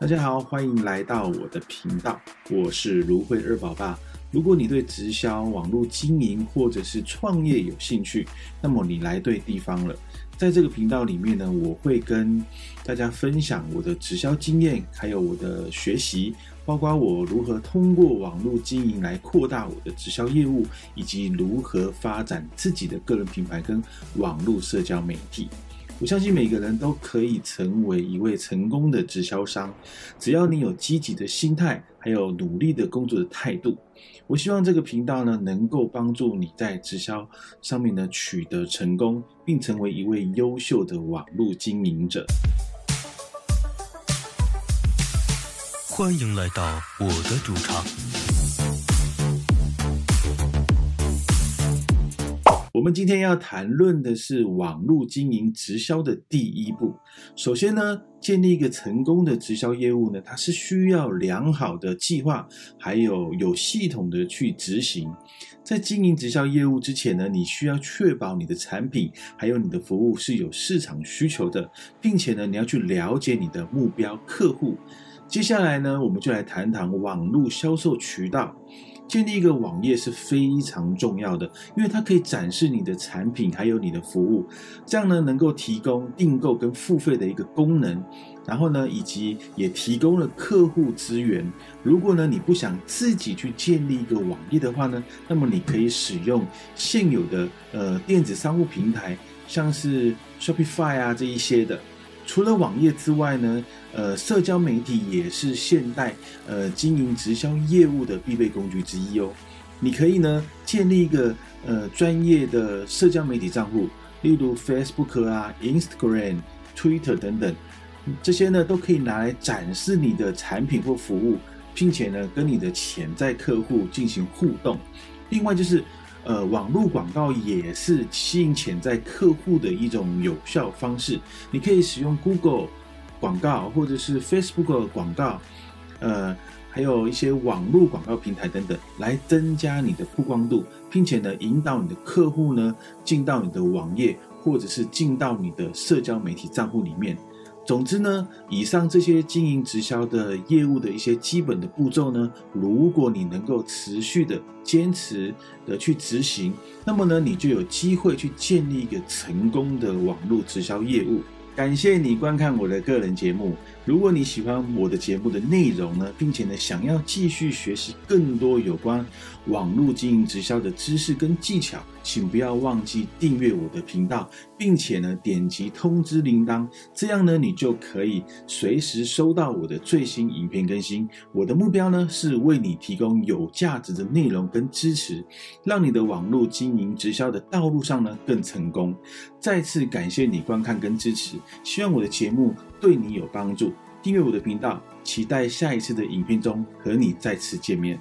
大家好，欢迎来到我的频道，我是芦荟二宝爸。如果你对直销、网络经营或者是创业有兴趣，那么你来对地方了。在这个频道里面呢，我会跟大家分享我的直销经验，还有我的学习，包括我如何通过网络经营来扩大我的直销业务，以及如何发展自己的个人品牌跟网络社交媒体。我相信每个人都可以成为一位成功的直销商，只要你有积极的心态，还有努力的工作的态度。我希望这个频道呢，能够帮助你在直销上面呢取得成功，并成为一位优秀的网络经营者。欢迎来到我的主场。我们今天要谈论的是网络经营直销的第一步。首先呢，建立一个成功的直销业务呢，它是需要良好的计划，还有有系统的去执行。在经营直销业务之前呢，你需要确保你的产品还有你的服务是有市场需求的，并且呢，你要去了解你的目标客户。接下来呢，我们就来谈谈网络销售渠道。建立一个网页是非常重要的，因为它可以展示你的产品还有你的服务，这样呢能够提供订购跟付费的一个功能，然后呢以及也提供了客户资源。如果呢你不想自己去建立一个网页的话呢，那么你可以使用现有的呃电子商务平台，像是 Shopify 啊这一些的。除了网页之外呢，呃，社交媒体也是现代呃经营直销业务的必备工具之一哦。你可以呢建立一个呃专业的社交媒体账户，例如 Facebook 啊、Instagram、Twitter 等等，这些呢都可以拿来展示你的产品或服务，并且呢跟你的潜在客户进行互动。另外就是。呃，网络广告也是吸引潜在客户的一种有效方式。你可以使用 Google 广告，或者是 Facebook 广告，呃，还有一些网络广告平台等等，来增加你的曝光度，并且呢，引导你的客户呢进到你的网页，或者是进到你的社交媒体账户里面。总之呢，以上这些经营直销的业务的一些基本的步骤呢，如果你能够持续的坚持的去执行，那么呢，你就有机会去建立一个成功的网络直销业务。感谢你观看我的个人节目。如果你喜欢我的节目的内容呢，并且呢想要继续学习更多有关网络经营直销的知识跟技巧，请不要忘记订阅我的频道，并且呢点击通知铃铛，这样呢你就可以随时收到我的最新影片更新。我的目标呢是为你提供有价值的内容跟支持，让你的网络经营直销的道路上呢更成功。再次感谢你观看跟支持。希望我的节目对你有帮助，订阅我的频道，期待下一次的影片中和你再次见面。